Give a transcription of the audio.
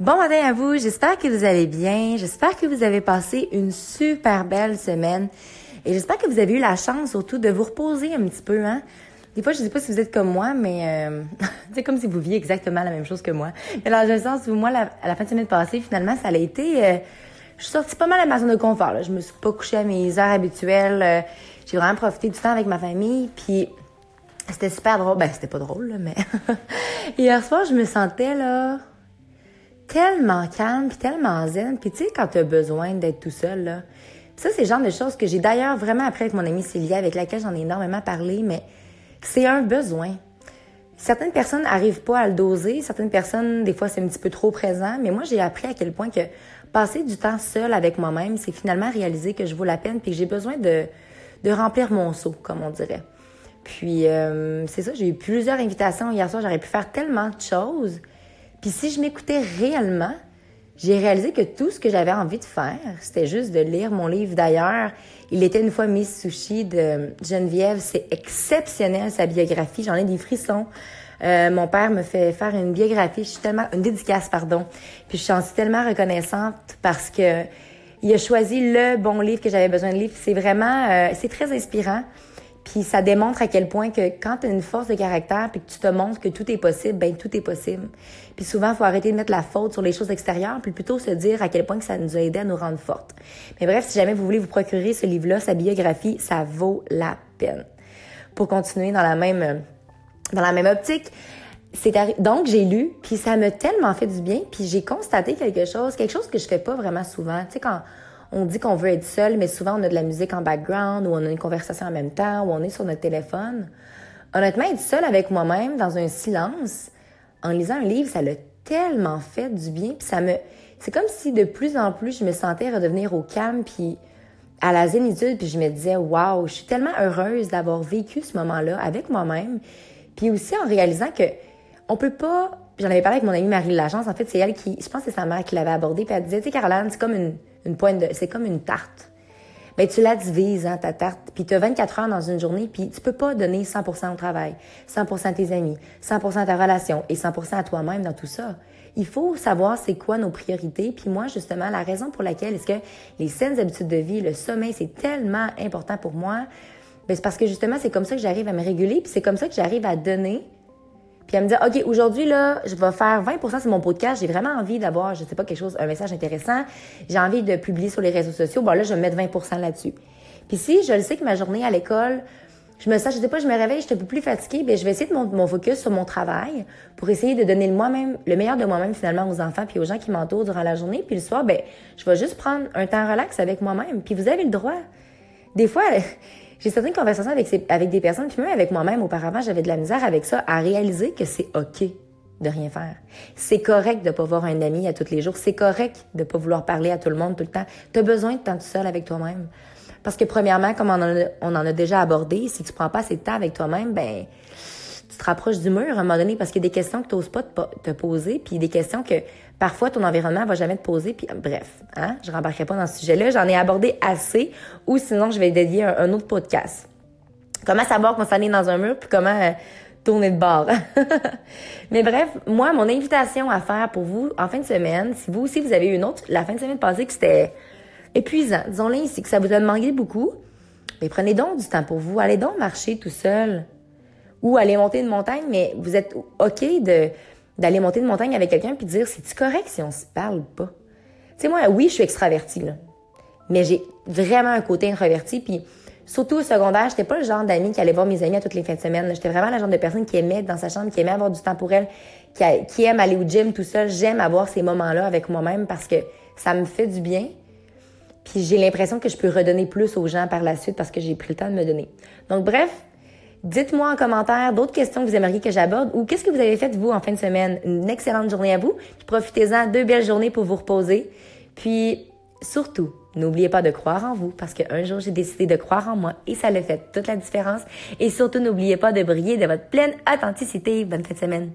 Bon matin à vous, j'espère que vous allez bien, j'espère que vous avez passé une super belle semaine et j'espère que vous avez eu la chance surtout de vous reposer un petit peu. Hein? Des fois, je sais pas si vous êtes comme moi, mais euh, c'est comme si vous viviez exactement la même chose que moi. Mais dans le sens où moi, à la fin de semaine passée, finalement, ça a été... Euh, je suis sortie pas mal de ma zone de confort. Là. Je me suis pas couchée à mes heures habituelles. Euh, j'ai vraiment profité du temps avec ma famille. Puis c'était super drôle. Ben, c'était pas drôle, là, mais... Hier soir, je me sentais, là tellement calme, puis tellement zen. Puis tu sais, quand tu as besoin d'être tout seul, là, ça, c'est le genre de choses que j'ai d'ailleurs vraiment appris avec mon amie Célia, avec laquelle j'en ai énormément parlé, mais c'est un besoin. Certaines personnes n'arrivent pas à le doser, certaines personnes, des fois, c'est un petit peu trop présent, mais moi, j'ai appris à quel point que passer du temps seul avec moi-même, c'est finalement réaliser que je vaux la peine, puis que j'ai besoin de, de remplir mon seau, comme on dirait. Puis, euh, c'est ça, j'ai eu plusieurs invitations hier soir, j'aurais pu faire tellement de choses, puis si je m'écoutais réellement, j'ai réalisé que tout ce que j'avais envie de faire, c'était juste de lire mon livre d'ailleurs. Il était une fois Miss Sushi de Geneviève. C'est exceptionnel sa biographie. J'en ai des frissons. Euh, mon père me fait faire une biographie. Je suis tellement une dédicace, pardon. Puis je suis tellement reconnaissante parce que il a choisi le bon livre que j'avais besoin de lire. C'est vraiment, euh, c'est très inspirant. Puis ça démontre à quel point que quand tu as une force de caractère puis que tu te montres que tout est possible, ben tout est possible. Puis souvent, faut arrêter de mettre la faute sur les choses extérieures, puis plutôt se dire à quel point que ça nous a aidé à nous rendre fortes. Mais bref, si jamais vous voulez vous procurer ce livre-là, sa biographie, ça vaut la peine. Pour continuer dans la même dans la même optique, donc j'ai lu, puis ça m'a tellement fait du bien, puis j'ai constaté quelque chose, quelque chose que je fais pas vraiment souvent. Tu sais quand on dit qu'on veut être seul, mais souvent on a de la musique en background ou on a une conversation en même temps ou on est sur notre téléphone. Honnêtement, être seul avec moi-même dans un silence, en lisant un livre, ça l'a tellement fait du bien. Puis ça me, c'est comme si de plus en plus je me sentais redevenir au calme puis à la zénitude. Puis je me disais, waouh, je suis tellement heureuse d'avoir vécu ce moment-là avec moi-même. Puis aussi en réalisant que on peut pas. J'en avais parlé avec mon amie Marie Lachance. En fait, c'est elle qui, je pense que c'est sa mère qui l'avait abordé. Puis elle disait, tu sais, Caroline, c'est comme une une pointe de, c'est comme une tarte. Ben, tu la divises, hein, ta tarte, puis tu as 24 heures dans une journée, puis tu peux pas donner 100% au travail, 100% à tes amis, 100% à ta relation et 100% à toi-même dans tout ça. Il faut savoir c'est quoi nos priorités, puis moi, justement, la raison pour laquelle est-ce que les saines habitudes de vie, le sommeil, c'est tellement important pour moi, ben, c'est parce que justement, c'est comme ça que j'arrive à me réguler, puis c'est comme ça que j'arrive à donner puis elle me dit, OK, aujourd'hui, là, je vais faire 20% c'est mon podcast. J'ai vraiment envie d'avoir, je sais pas, quelque chose, un message intéressant. J'ai envie de publier sur les réseaux sociaux. Bon, là, je vais mettre 20% là-dessus. Puis si je le sais que ma journée à l'école, je me sens, je sais pas, je me réveille, je suis un peu plus fatiguée, bien, je vais essayer de mon, mon focus sur mon travail pour essayer de donner le moi-même, le meilleur de moi-même finalement aux enfants puis aux gens qui m'entourent durant la journée. Puis le soir, ben, je vais juste prendre un temps relax avec moi-même. Puis vous avez le droit. Des fois, j'ai certaines conversations avec, des personnes, puis même avec moi-même auparavant, j'avais de la misère avec ça, à réaliser que c'est OK de rien faire. C'est correct de pas voir un ami à tous les jours. C'est correct de pas vouloir parler à tout le monde tout le temps. Tu besoin de temps tout seul avec toi-même. Parce que premièrement, comme on en a, on en a déjà abordé, si tu prends pas assez de temps avec toi-même, ben tu te rapproches du mur à un moment donné parce qu'il y a des questions que tu n'oses pas te, poser, puis des questions que parfois ton environnement va jamais te poser. Puis bref, hein, je rembarquerai pas dans ce sujet-là. J'en ai abordé assez, ou sinon je vais dédier un, autre podcast. Comment savoir qu'on s'en dans un mur, puis comment euh, tourner de bord. Mais bref, moi, mon invitation à faire pour vous en fin de semaine, si vous aussi vous avez une autre, la fin de semaine passée que c'était épuisant, disons-le ici, que ça vous a demandé beaucoup, mais prenez donc du temps pour vous. Allez donc marcher tout seul ou aller monter une montagne, mais vous êtes OK de d'aller monter une montagne avec quelqu'un puis de dire c'est-tu correct si on se parle pas? Tu sais, moi, oui, je suis extravertie, là. Mais j'ai vraiment un côté introverti, puis surtout au secondaire, j'étais pas le genre d'amie qui allait voir mes amis à toutes les fins de semaine. J'étais vraiment la genre de personne qui aimait être dans sa chambre, qui aimait avoir du temps pour elle, qui, qui aime aller au gym, tout ça. J'aime avoir ces moments-là avec moi-même parce que ça me fait du bien. Puis j'ai l'impression que je peux redonner plus aux gens par la suite parce que j'ai pris le temps de me donner. Donc bref, Dites-moi en commentaire d'autres questions que vous aimeriez que j'aborde ou qu'est-ce que vous avez fait vous en fin de semaine. Une excellente journée à vous. Profitez-en, deux belles journées pour vous reposer. Puis surtout, n'oubliez pas de croire en vous parce qu'un jour j'ai décidé de croire en moi et ça le fait toute la différence. Et surtout, n'oubliez pas de briller de votre pleine authenticité. Bonne fin de semaine.